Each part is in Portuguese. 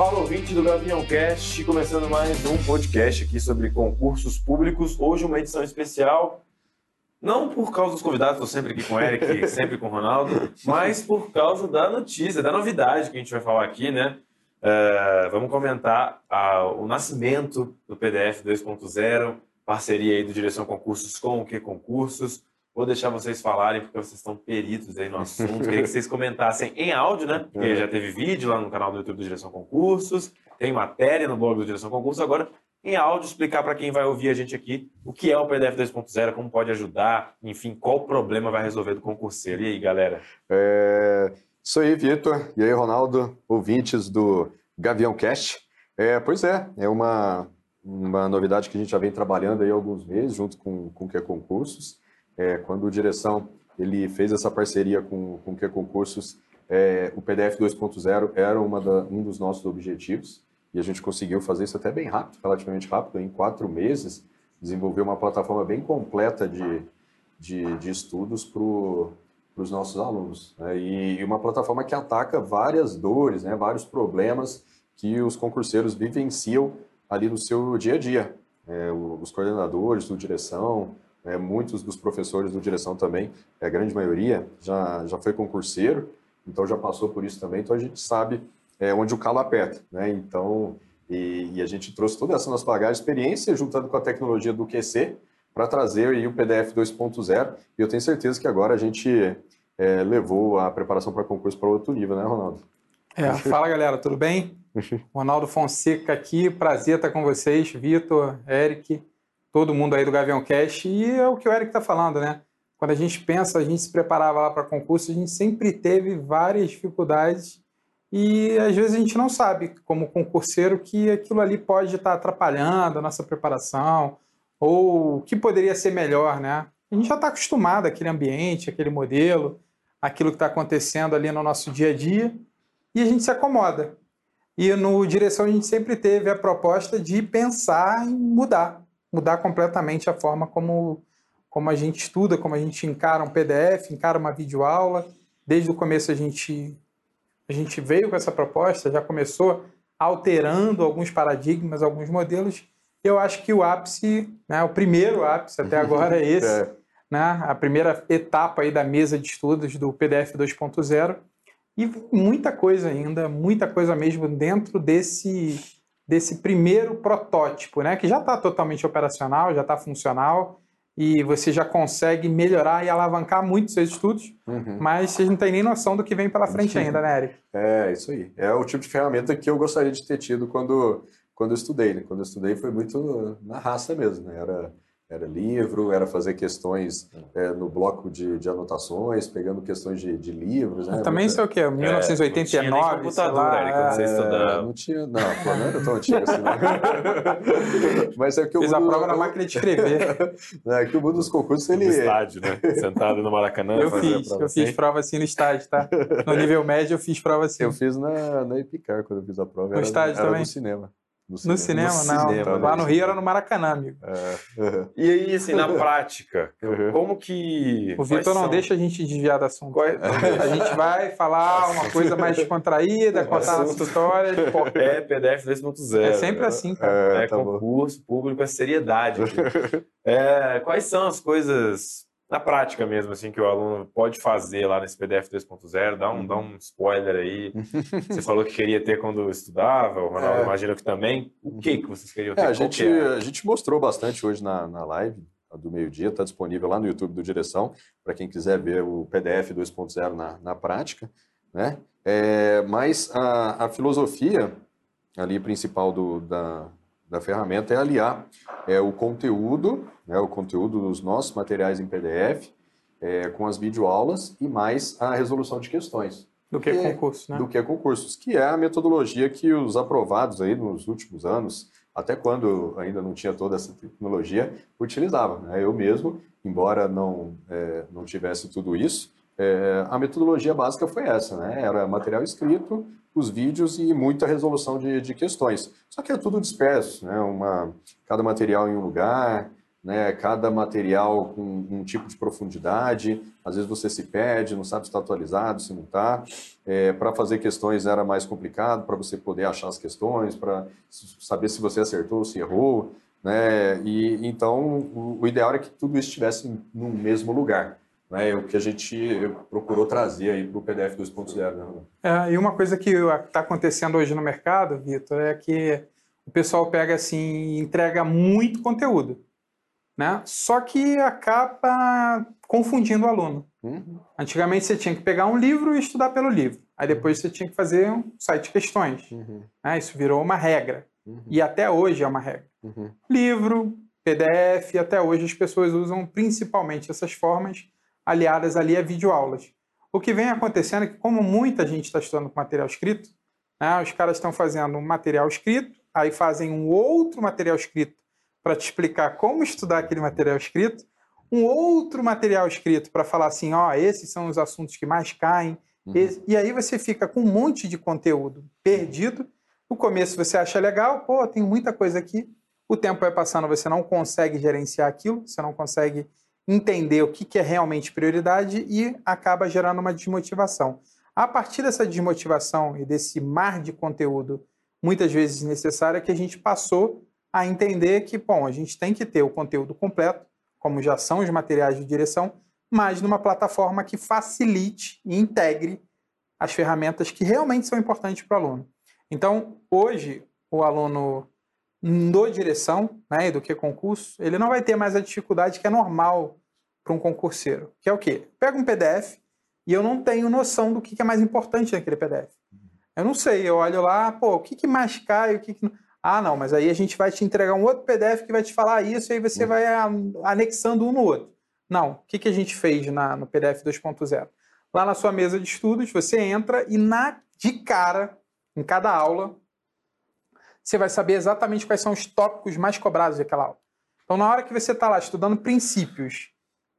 Fala ouvinte do Gavião Cast, começando mais um podcast aqui sobre concursos públicos. Hoje uma edição especial, não por causa dos convidados, estou sempre aqui com o Eric, sempre com o Ronaldo, mas por causa da notícia, da novidade que a gente vai falar aqui, né? Uh, vamos comentar o nascimento do PDF 2.0, parceria aí do Direção Concursos com o Que Concursos. Vou deixar vocês falarem, porque vocês estão peritos aí no assunto. Queria que vocês comentassem em áudio, né? Porque uhum. já teve vídeo lá no canal do YouTube do Direção Concursos, tem matéria no blog do Direção Concursos. Agora, em áudio, explicar para quem vai ouvir a gente aqui o que é o PDF 2.0, como pode ajudar, enfim, qual problema vai resolver do concurseiro. E aí, galera? É... Isso aí, Vitor. E aí, Ronaldo, ouvintes do Gavião Cast. É, pois é, é uma, uma novidade que a gente já vem trabalhando aí há alguns meses, junto com, com o que é concursos. É, quando o direção ele fez essa parceria com, com o que concursos, é, o PDF 2.0 era uma da, um dos nossos objetivos e a gente conseguiu fazer isso até bem rápido, relativamente rápido, em quatro meses, desenvolver uma plataforma bem completa de, de, de estudos para os nossos alunos. Né? E, e, uma plataforma que ataca várias dores, né? vários problemas que os concurseiros vivenciam ali no seu dia a dia. É, os coordenadores do direção, é, muitos dos professores do direção também, é, a grande maioria, já, já foi concurseiro, então já passou por isso também, então a gente sabe é, onde o calo aperta. Né? Então, e, e, a gente trouxe toda essa nossa bagagem, experiência, juntando com a tecnologia do QC, para trazer aí o PDF 2.0, e eu tenho certeza que agora a gente é, levou a preparação para concurso para outro nível, né, Ronaldo? É, fala galera, tudo bem? Ronaldo Fonseca aqui, prazer estar com vocês, Vitor, Eric, todo mundo aí do Gavião Cash, e é o que o Eric está falando, né? Quando a gente pensa, a gente se preparava lá para concurso, a gente sempre teve várias dificuldades e às vezes a gente não sabe, como concurseiro, que aquilo ali pode estar tá atrapalhando a nossa preparação ou o que poderia ser melhor, né? A gente já está acostumado àquele ambiente, aquele modelo, aquilo que está acontecendo ali no nosso dia a dia e a gente se acomoda. E no Direção a gente sempre teve a proposta de pensar em mudar mudar completamente a forma como, como a gente estuda, como a gente encara um PDF, encara uma videoaula. Desde o começo a gente, a gente veio com essa proposta, já começou alterando alguns paradigmas, alguns modelos. Eu acho que o ápice, né, o primeiro ápice até agora é esse, é. Né, a primeira etapa aí da mesa de estudos do PDF 2.0 e muita coisa ainda, muita coisa mesmo dentro desse desse primeiro protótipo, né? Que já está totalmente operacional, já está funcional e você já consegue melhorar e alavancar muito seus estudos, uhum. mas você não tem nem noção do que vem pela frente ainda, né, Eric? É, isso aí. É o tipo de ferramenta que eu gostaria de ter tido quando, quando eu estudei, né? Quando eu estudei foi muito na raça mesmo, né? Era era livro, era fazer questões é, no bloco de, de, anotações, pegando questões de, de livros. Né? Também sei o quê? 1989, é, não tinha computador, lá, quando você estudava. Não tinha, não, não era tão antigo assim. Né? Mas é que o Fiz mundo, a prova na máquina de escrever. é que o mundo dos concursos, ele... No estádio, né? Sentado no Maracanã. Eu fiz, eu assim. fiz prova assim no estádio, tá? No nível médio eu fiz prova assim. Eu fiz na, na Epicar quando eu fiz a prova. No era, estádio era também? no cinema. No cinema, no cinema no não. Cinema, lá no Rio era no Maracanã, amigo. É. Uhum. E aí, assim, na prática, uhum. como que. O Vitor não deixa a gente desviar do assunto. Qual... É? A gente vai falar uma coisa mais descontraída, contar nossa história. É PDF 2.0. É sempre assim, cara. É, é tá concurso bom. público, é seriedade. é, quais são as coisas na prática mesmo, assim, que o aluno pode fazer lá nesse PDF 2.0? Dá um, dá um spoiler aí. Você falou que queria ter quando estudava, o Ronaldo é. imagina que também. O que, que vocês queriam ter? É, a, gente, a gente mostrou bastante hoje na, na live do meio-dia, está disponível lá no YouTube do Direção, para quem quiser ver o PDF 2.0 na, na prática. Né? É, mas a, a filosofia ali principal do, da, da ferramenta é aliar é, o conteúdo, né, o conteúdo dos nossos materiais em PDF, é, com as videoaulas e mais a resolução de questões. Do que, que concurso, né? Do que concursos, que é a metodologia que os aprovados aí nos últimos anos, até quando ainda não tinha toda essa tecnologia, utilizavam. Né? Eu mesmo, embora não, é, não tivesse tudo isso, é, a metodologia básica foi essa, né? Era material escrito, os vídeos e muita resolução de, de questões. Só que é tudo disperso, né? Uma, cada material em um lugar, né, cada material com um tipo de profundidade, às vezes você se perde, não sabe se está atualizado, se não está. É, para fazer questões era mais complicado, para você poder achar as questões, para saber se você acertou, se errou. Né? E, então, o, o ideal era que tudo estivesse no mesmo lugar. Né, é o que a gente procurou trazer aí para o PDF 2.0. Né? É, e uma coisa que está acontecendo hoje no mercado, Vitor, é que o pessoal pega assim entrega muito conteúdo né? Só que acaba confundindo o aluno. Uhum. Antigamente você tinha que pegar um livro e estudar pelo livro. Aí depois você tinha que fazer um site de questões. Uhum. Né? Isso virou uma regra. Uhum. E até hoje é uma regra. Uhum. Livro, PDF, até hoje as pessoas usam principalmente essas formas aliadas ali a videoaulas. O que vem acontecendo é que, como muita gente está estudando com material escrito, né, os caras estão fazendo um material escrito, aí fazem um outro material escrito para te explicar como estudar aquele material escrito, um outro material escrito para falar assim, ó, esses são os assuntos que mais caem, uhum. e aí você fica com um monte de conteúdo perdido. No começo você acha legal, pô, tem muita coisa aqui. O tempo vai passando, você não consegue gerenciar aquilo, você não consegue entender o que, que é realmente prioridade e acaba gerando uma desmotivação. A partir dessa desmotivação e desse mar de conteúdo, muitas vezes necessário, é que a gente passou a entender que, bom, a gente tem que ter o conteúdo completo, como já são os materiais de direção, mas numa plataforma que facilite e integre as ferramentas que realmente são importantes para o aluno. Então, hoje, o aluno do direção, né, do que concurso, ele não vai ter mais a dificuldade que é normal para um concurseiro, que é o quê? Pega um PDF e eu não tenho noção do que é mais importante naquele PDF. Eu não sei, eu olho lá, pô, o que, que mais cai, o que, que... Ah, não, mas aí a gente vai te entregar um outro PDF que vai te falar isso e aí você uhum. vai anexando um no outro. Não. O que, que a gente fez na, no PDF 2.0? Lá na sua mesa de estudos, você entra e na de cara, em cada aula, você vai saber exatamente quais são os tópicos mais cobrados daquela aula. Então, na hora que você está lá estudando princípios,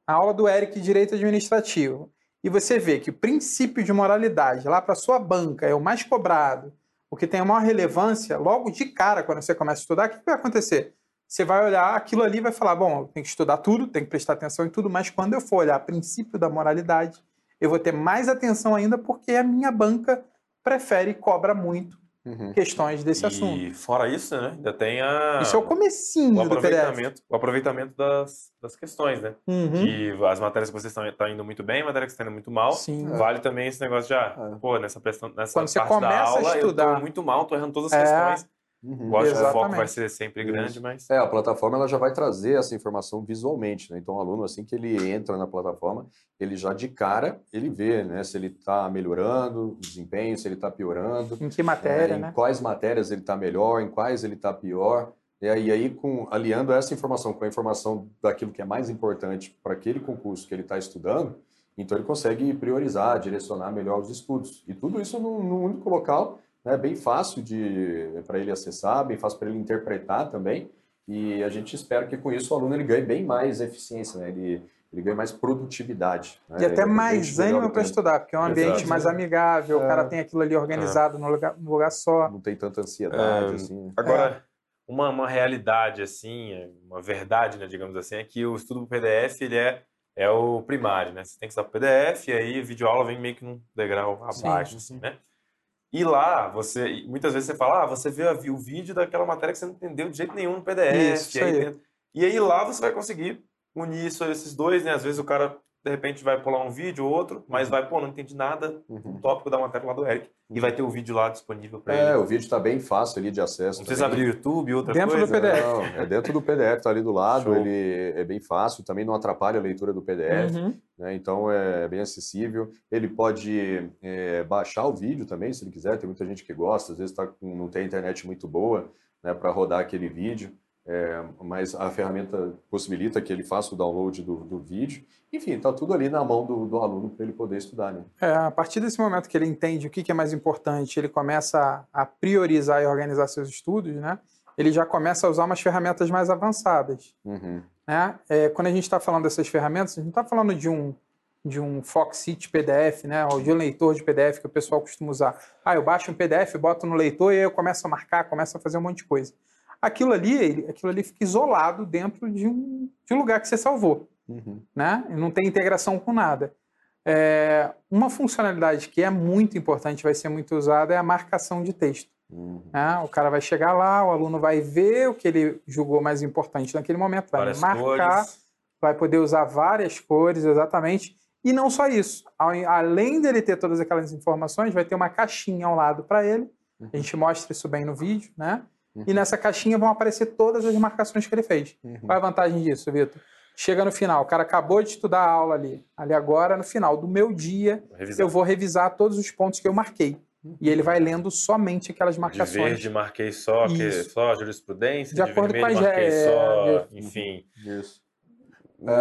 a aula do Eric Direito Administrativo, e você vê que o princípio de moralidade lá para sua banca é o mais cobrado, o que tem a maior relevância, logo de cara, quando você começa a estudar, o que vai acontecer? Você vai olhar aquilo ali e vai falar: bom, eu tenho que estudar tudo, tenho que prestar atenção em tudo, mas quando eu for olhar princípio da moralidade, eu vou ter mais atenção ainda porque a minha banca prefere e cobra muito uhum. questões desse e assunto. E fora isso, né, ainda tem a... Isso é o comecinho o aproveitamento, do PDF. O aproveitamento das, das questões, né? Uhum. Que as matérias que vocês estão, estão indo muito bem, matérias que estão indo muito mal. Sim. Vale é. também esse negócio de, ah, é. pô, nessa, nessa Quando você começa da aula, a estudar, eu tô muito mal, tô errando todas as é. questões. Uhum. Lógico que o foco vai ser sempre grande, Isso. mas... É, a plataforma ela já vai trazer essa informação visualmente, né? Então, o aluno, assim que ele entra na plataforma, ele já de cara, ele vê, né? Se ele está melhorando o desempenho, se ele está piorando. Em que matéria, é, em né? quais matérias ele está melhor, em quais ele está pior. E aí, e aí com, aliando essa informação com a informação daquilo que é mais importante para aquele concurso que ele está estudando, então ele consegue priorizar, direcionar melhor os estudos. E tudo isso num, num único local né, bem fácil para ele acessar, bem fácil para ele interpretar também. E a gente espera que com isso o aluno ele ganhe bem mais eficiência, né? ele, ele ganhe mais produtividade. Né? E até mais ânimo para estudar, porque é um ambiente Exato. mais amigável, é. o cara tem aquilo ali organizado é. no, lugar, no lugar só. Não tem tanta ansiedade. É. Assim? Agora, uma, uma realidade, assim, uma verdade, né, digamos assim, é que o estudo do PDF ele é é o primário, né? Você tem que estudar o PDF e aí videoaula vem meio que num degrau abaixo, sim, assim, né? E lá, você, muitas vezes você fala, ah, você viu o vídeo daquela matéria que você não entendeu de jeito nenhum no PDF. Isso, e, aí, aí. e aí lá você vai conseguir unir isso, esses dois, né? Às vezes o cara de repente vai pular um vídeo ou outro, mas uhum. vai, pô, não entendi nada uhum. do tópico da matéria lá do Eric. E vai ter o vídeo lá disponível para ele. É, o vídeo está bem fácil ali de acesso. Não precisa abrir o YouTube, outra dentro coisa. Dentro do PDF. Não, é dentro do PDF, está ali do lado, Show. ele é bem fácil, também não atrapalha a leitura do PDF, uhum. né? então é bem acessível. Ele pode é, baixar o vídeo também, se ele quiser, tem muita gente que gosta, às vezes tá com, não tem internet muito boa né, para rodar aquele vídeo. É, mas a ferramenta possibilita que ele faça o download do, do vídeo. Enfim, está tudo ali na mão do, do aluno para ele poder estudar. Né? É, a partir desse momento que ele entende o que, que é mais importante, ele começa a, priorizar e organizar seus estudos, né? ele já começa a usar umas ferramentas mais avançadas. Uhum. Né? É, quando a gente está falando dessas ferramentas, a gente não está falando de um, de um Foxit PDF, né, ou de um leitor de PDF que o pessoal costuma usar. Ah, eu baixo um PDF, boto no leitor e aí eu começo a marcar, começo a fazer um monte de coisa aquilo ali, aquilo ali fica isolado dentro de um, de um lugar que você salvou, Uhum. né? Não tem integração com nada. É, uma funcionalidade que é muito importante, vai ser muito usada, é a marcação de texto. Uhum. né? O cara vai chegar lá, o aluno vai ver o que ele julgou mais importante naquele momento, vai Várias marcar, cores. vai poder usar várias cores, exatamente. E não só isso, além dele ter todas aquelas informações, vai ter uma caixinha ao lado para ele. A gente mostra isso bem no vídeo, né? E nessa caixinha vão aparecer todas as marcações que ele fez. Uhum. Qual é a vantagem disso, Vitor? Chega no final, o cara acabou de estudar a aula ali. Ali agora, no final do meu dia, revisar. eu vou revisar todos os pontos que eu marquei. E ele vai lendo somente aquelas De marcações. verde marquei só, que, só jurisprudência, De de, acordo vermelho com a marquei só, é, enfim. Isso.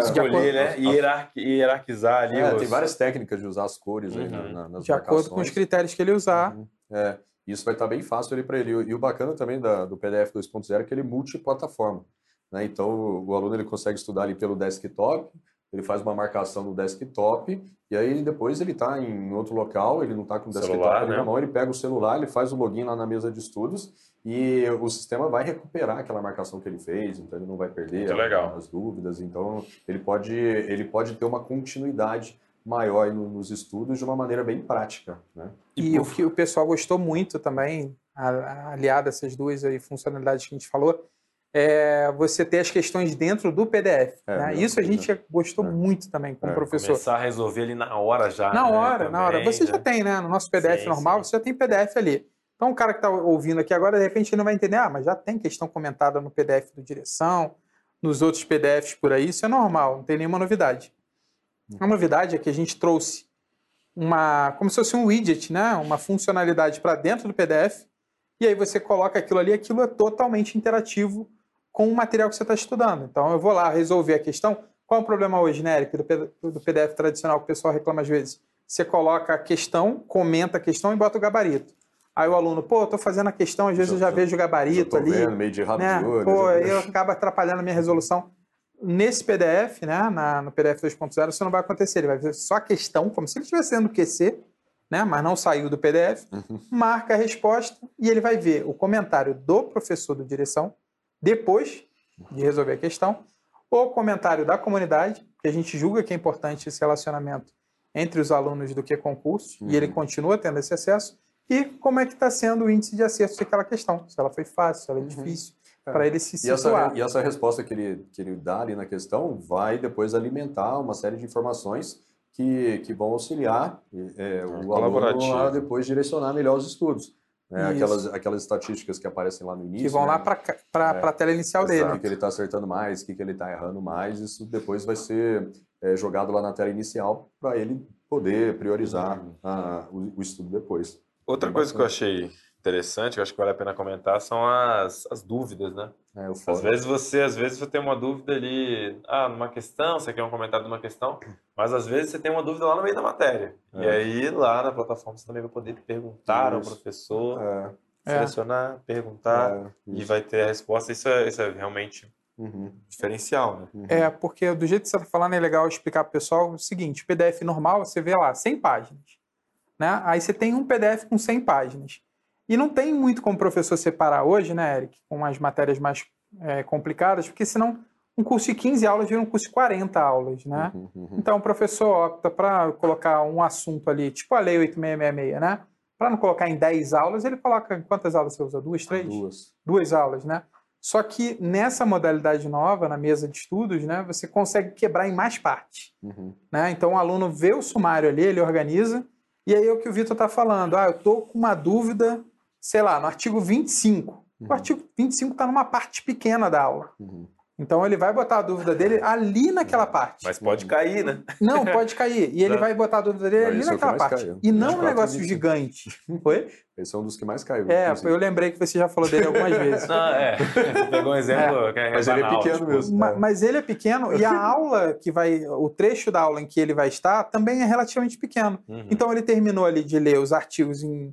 Escolher, acordo- né? Hierarqui- hierarquizar ali É, os... tem várias técnicas de usar as cores aí na- Uhum. na- nas de acordo com os marcações. critérios que ele usar. Uhum. É, isso vai estar bem fácil ali para ele. E o bacana também da- do PDF 2.0 é que ele é multiplataforma. Né? Então, o, o aluno ele consegue estudar ali pelo desktop, ele faz uma marcação no desktop, e aí depois ele está em outro local, ele não está com o desktop Celular, né? na mão, ele pega o celular, ele faz o login lá na mesa de estudos, e o sistema vai recuperar aquela marcação que ele fez, então ele não vai perder Muito a- legal. as dúvidas. Então, ele pode, ele pode ter uma continuidade maior no- nos estudos de uma maneira bem prática. Né? E, o que o pessoal gostou muito também, aliado a essas duas aí funcionalidades que a gente falou, é você ter as questões dentro do PDF. É, né? Isso a gente gostou É. muito também com É, o professor. Começar a resolver ali na hora já. Na né, hora, na hora. também, Você já né? tem, né? No nosso PDF Sim, normal, sim. você já tem PDF ali. Então, o cara que está ouvindo aqui agora, de repente, ele não vai entender, ah, mas já tem questão comentada no PDF do direção, nos outros PDFs por aí, isso é normal, não tem nenhuma novidade. A novidade é que a gente trouxe uma, como se fosse um widget, né? Uma funcionalidade para dentro do PDF, e aí você coloca aquilo ali, aquilo é totalmente interativo com o material que você está estudando. Então, eu vou lá resolver a questão. Qual é o problema hoje, né, Eric, do PDF tradicional que o pessoal reclama às vezes? Você coloca a questão, comenta a questão e bota o gabarito. Aí o aluno, pô, eu tô fazendo a questão, às vezes eu já Já- vejo o Já gabarito tô ali vendo, meio de rabo né? de olho. Pô, já- aí acaba atrapalhando a minha resolução. Nesse PDF, né, na, no PDF 2.0, isso não vai acontecer. Ele vai ver só a questão, como se ele estivesse dando QC, né, mas não saiu do PDF, Uhum. marca a resposta e ele vai ver o comentário do professor do direção, depois de resolver a questão, o comentário da comunidade, que a gente julga que é importante esse relacionamento entre os alunos do que concurso, e ele Uhum. continua tendo esse acesso, e como é que está sendo o índice de acerto daquela questão, se ela foi fácil, se ela é difícil, É. para ele se E situar. essa, e essa resposta que ele, que ele dá ali na questão vai depois alimentar uma série de informações que, que vão auxiliar é, o aluno a depois direcionar melhor os estudos. né? Aquelas, aquelas estatísticas que aparecem lá no início. que vão né? lá para É. a tela inicial O dele. que, que ele está acertando mais, o que, que ele está errando mais, isso depois vai ser é, jogado lá na tela inicial para ele poder priorizar Uhum. a- o, o estudo depois. Outra coisa que eu achei interessante, eu acho que vale a pena comentar, são as, as dúvidas, né? É, Às vezes você, às vezes você tem uma dúvida ali, ah, numa questão, você quer um comentário de uma questão, mas às vezes você tem uma dúvida lá no meio da matéria. E É. aí lá na plataforma você também vai poder perguntar ao Isso. professor, É, É. selecionar, perguntar é, e vai ter a resposta. Isso é, isso é realmente Uhum, diferencial, né? uhum. É, porque do jeito que você está falando é legal explicar para o pessoal o seguinte: o PDF normal, você vê lá 100 páginas. Né? Aí você tem um PDF com 100 páginas. E não tem muito como o professor separar hoje, né, Eric, com as matérias mais é, complicadas, porque senão um curso de 15 aulas vira um curso de 40 aulas, né? Uhum, uhum. Então o professor opta para colocar um assunto ali, tipo a Lei 8666, né? Para não colocar em 10 aulas, ele coloca. Quantas aulas você usa? Duas, três? Duas. duas aulas, né? Só que nessa modalidade nova, na mesa de estudos, né, você consegue quebrar em mais partes. Uhum. Né? Então o aluno vê o sumário ali, ele organiza, e aí é o que o Vitor está falando. Ah, eu estou com uma dúvida, sei lá, no artigo 25. O Uhum. artigo 25 está numa parte pequena da aula. Uhum. Então ele vai botar a dúvida dele ali naquela parte. Mas pode cair, né? Não, pode cair. E ele Exato. vai botar a dúvida dele Não, ali é o que naquela mais parte. caiu. E não um 24 e negócio 25. gigante. Foi? Esse é um dos que mais caiu. É, eu lembrei que você já falou dele algumas vezes. Não, é. Pegou um exemplo que é Mas ele é pequeno tipo, mesmo. Ma- É. Mas ele é pequeno e a aula que vai, o trecho da aula em que ele vai estar também é relativamente pequeno. uhum. Então ele terminou ali de ler os artigos em-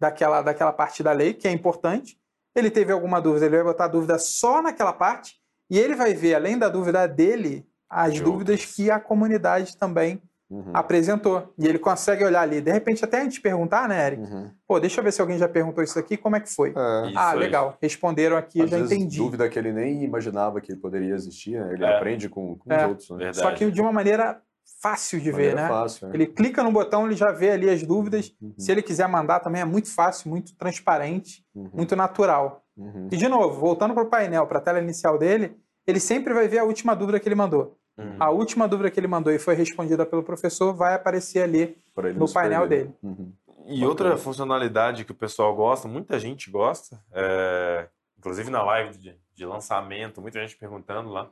daquela, daquela parte da lei, que é importante. Ele teve alguma dúvida, ele vai botar a dúvida só naquela parte e ele vai ver, além da dúvida dele, as De dúvidas outras. que a comunidade também Uhum. apresentou. E ele consegue olhar ali. De repente, até a gente perguntar, né, Eric? Uhum. Pô, deixa eu ver se alguém já perguntou isso aqui, como é que foi? É. Isso ah, aí. legal. Responderam aqui, eu Às já vezes, entendi. dúvida que ele nem imaginava que poderia existir, né? ele É. aprende com, com É. os outros. Né? Verdade. Só que de uma maneira fácil de ver, né? fácil, né? Ele clica no botão, ele já vê ali as dúvidas. Uhum. Se ele quiser mandar também é muito fácil, muito transparente, Uhum. muito natural. Uhum. E de novo, voltando para o painel, para a tela inicial dele, ele sempre vai ver a última dúvida que ele mandou. Uhum. A última dúvida que ele mandou e foi respondida pelo professor vai aparecer ali no painel perder. dele. Uhum. E outra funcionalidade que o pessoal gosta, muita gente gosta, é, inclusive na live de, de lançamento, muita gente perguntando lá,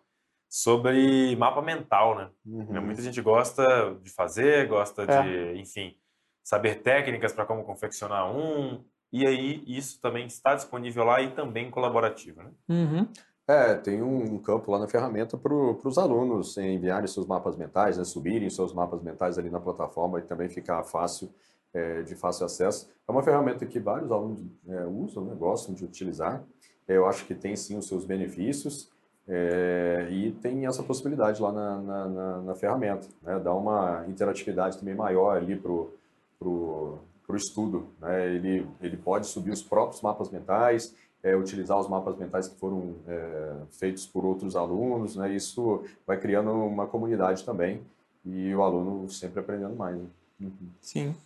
sobre mapa mental, né? Uhum. Muita gente gosta de fazer, gosta É. de, enfim, saber técnicas para como confeccionar um. E aí isso também está disponível lá e também colaborativo, né? Uhum. É, tem um, um campo lá na ferramenta para os alunos enviarem seus mapas mentais, né, subirem seus mapas mentais ali na plataforma e também ficar fácil, é, de fácil acesso. É uma ferramenta que vários alunos é, usam, né, gostam de utilizar. Eu acho que tem sim os seus benefícios é, e tem essa possibilidade lá na, na, na- na ferramenta, né, dá uma interatividade também maior ali para o pro, pro estudo. Né? Ele, ele pode subir os próprios mapas mentais, é, utilizar os mapas mentais que foram é, feitos por outros alunos, né? Isso vai criando uma comunidade também e o aluno sempre aprendendo mais. né? Uhum. Sim.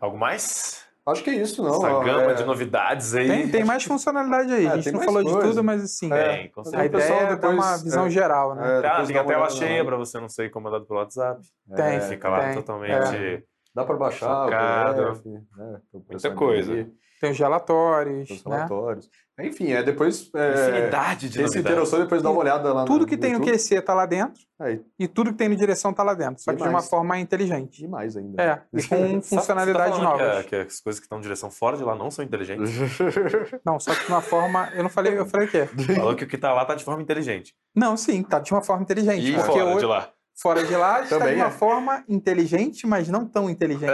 Algo mais? Acho que é isso, não. Essa gama é, de novidades aí. Tem, tem mais funcionalidade aí. É, a gente não falou de coisa. tudo, mas assim, Tem, com Mas a aí o certeza. ideia pessoal é dar uma depois, visão é, geral, né? é, Ah, depois tem a uma tela cheia para você não ser incomodado pelo WhatsApp. Tem. É, Fica lá tem. totalmente. Dá para baixar Focado. o PDF, né, pessoal coisa. imprimir, Tem os relatórios, os né? relatórios. Enfim, é depois... É, Infinidade de quem se interessou, depois dá uma olhada lá Tudo no, que tem no YouTube. QC tá lá dentro Aí, e tudo que tem no direção tá lá dentro, só que de uma forma inteligente. demais ainda. É, e com Sabe- funcionalidades tá novas. Que, a- que as coisas que estão em direção fora de lá não são inteligentes. Não, só que de uma forma. Eu não falei, eu falei o quê? Falou que o que tá lá tá de forma inteligente. Não, sim, tá de uma forma inteligente. E porque fora hoje, de lá. Fora de lá está de uma é. forma inteligente, mas não tão inteligente.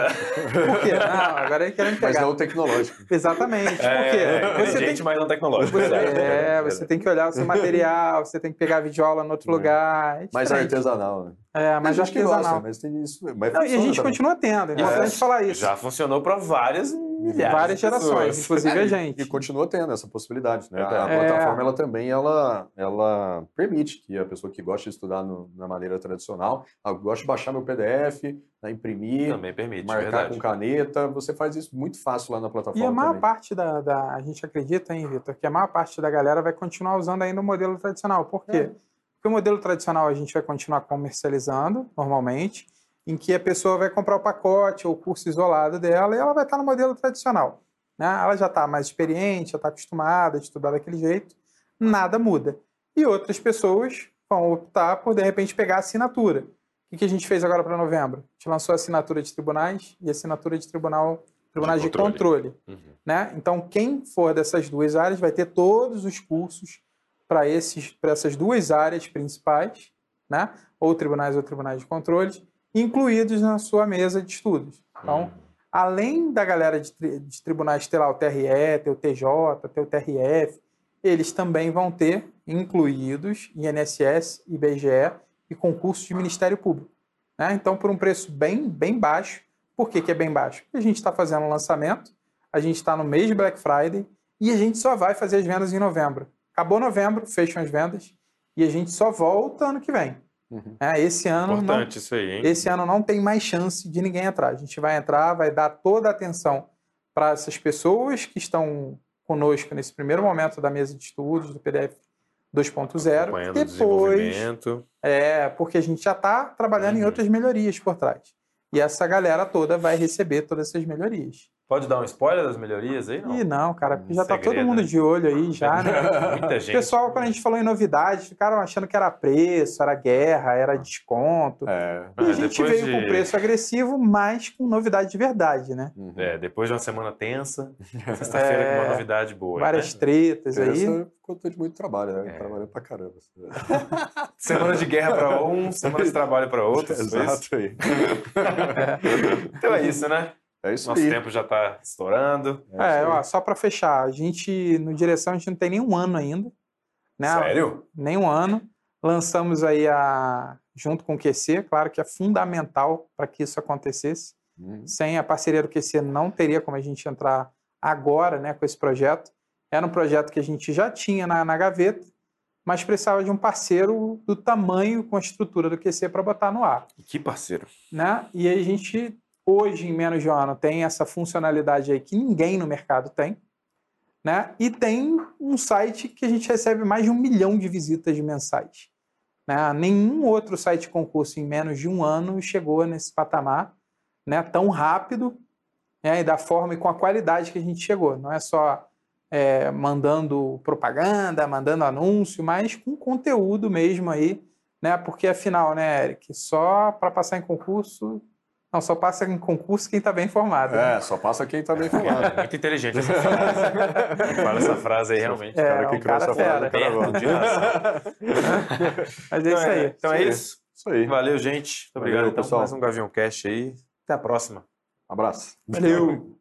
Por quê? Não, agora é querendo Mas pegar. não tecnológico. Exatamente. Por É, quê? Você tem inteligente, mas não tecnológico. Você, é, você tem que olhar o seu material, você tem que pegar a videoaula em outro É. lugar. É Mais diferente. artesanal, né? É, Tem mas artesanal. gosta, mas tem isso. Mas Não, e a gente também. continua tendo, é É. importante falar isso. Já funcionou para várias milhares Várias de pessoas. gerações, inclusive a E gente. continua tendo essa possibilidade, né? A Verdade. É. plataforma ela também ela, ela permite que a pessoa que gosta de estudar no- na maneira tradicional, ah, gosta de baixar meu PDF, né, imprimir, Também permite, marcar verdade. com caneta, você faz isso muito fácil lá na plataforma E a maior também. parte da, da- A gente acredita, hein, Vitor, que a maior parte da galera vai continuar usando ainda o modelo tradicional. Por quê? É. Porque o modelo tradicional a gente vai continuar comercializando normalmente, em que a pessoa vai comprar o pacote ou o curso isolado dela e ela vai estar no modelo tradicional. Né? Ela já está mais experiente, já está acostumada a estudar daquele jeito, nada muda. E outras pessoas vão optar por, de repente, pegar a assinatura. O que a gente fez agora para novembro? A gente lançou a assinatura de tribunais e a assinatura de tribunal, tribunais de controle. controle Uhum. né? Então, quem for dessas duas áreas vai ter todos os cursos para esses para essas duas áreas principais, né? Ou tribunais ou tribunais de controles, incluídos na sua mesa de estudos. Então, Uhum. além da galera de, tri- de tribunais ter lá o TRE, ter o TJ, ter o TRF, eles também vão ter incluídos INSS, IBGE e concursos de Ministério Público. né? Então, por um preço bem, bem baixo. Por que, que é bem baixo? Porque a gente está fazendo um lançamento, a gente está no mês de Black Friday e a gente só vai fazer as vendas em novembro. Acabou novembro, fecham as vendas e a gente só volta ano que vem. Uhum. É, esse ano não Importante isso aí, hein? esse ano não tem mais chance de ninguém entrar. A gente vai entrar, vai dar toda a atenção para essas pessoas que estão conosco nesse primeiro momento da mesa de estudos, do PDF 2.0. Acompanhando o Depois, é, porque a gente já está trabalhando em Uhum. outras melhorias por trás. E essa galera toda vai receber todas essas melhorias. Pode dar um spoiler das melhorias aí? Não. E não, cara, porque já está todo Segredo, mundo né? de olho aí já, né? Muita O gente. pessoal, quando a gente falou em novidades, ficaram achando que era preço, era guerra, era desconto. É. E a gente veio de- com preço agressivo, mas com novidade de verdade, né? Uhum. É, depois de uma semana tensa, sexta-feira com uma É, novidade boa. Várias né? tretas aí. Conta de muito trabalho, né? É. Trabalhando pra caramba. Semana de guerra para um, semana de trabalho para outro. Exato aí. Então é isso, né? É isso Nosso aí. tempo já está estourando. É, aí. ó, só para fechar, a gente, no Direção, a gente não tem nenhum ano ainda. Né? Sério? Nenhum ano. Lançamos aí a junto com o QC, claro que é fundamental para que isso acontecesse. Uhum. Sem a parceria do QC não teria como a gente entrar agora né, com esse projeto. Era um projeto que a gente já tinha na, na gaveta, mas precisava de um parceiro do tamanho com a estrutura do QC para botar no ar. Que parceiro. Né? E aí a gente, hoje, em menos de um ano, tem essa funcionalidade aí que ninguém no mercado tem. Né? E tem um site que a gente recebe mais de um milhão de visitas mensais. Né? Nenhum outro site concurso em menos de um ano chegou nesse patamar né? tão rápido né? e da forma e com a qualidade que a gente chegou. Não é só é, mandando propaganda, mandando anúncio, mas com conteúdo mesmo aí, né? Porque afinal, né, Eric, só para passar em concurso, não, só passa em concurso quem está bem informado. né? É, só passa quem tá bem informado. Muito inteligente essa frase. Fala essa frase aí, realmente. É, cara que um criou cara essa frase, cara razão. Mas é isso aí. Então é isso. Isso aí. Valeu, gente. Muito obrigado Valeu, então, pessoal. mais um Gavião Cast aí. Até a próxima. Abraço. Valeu.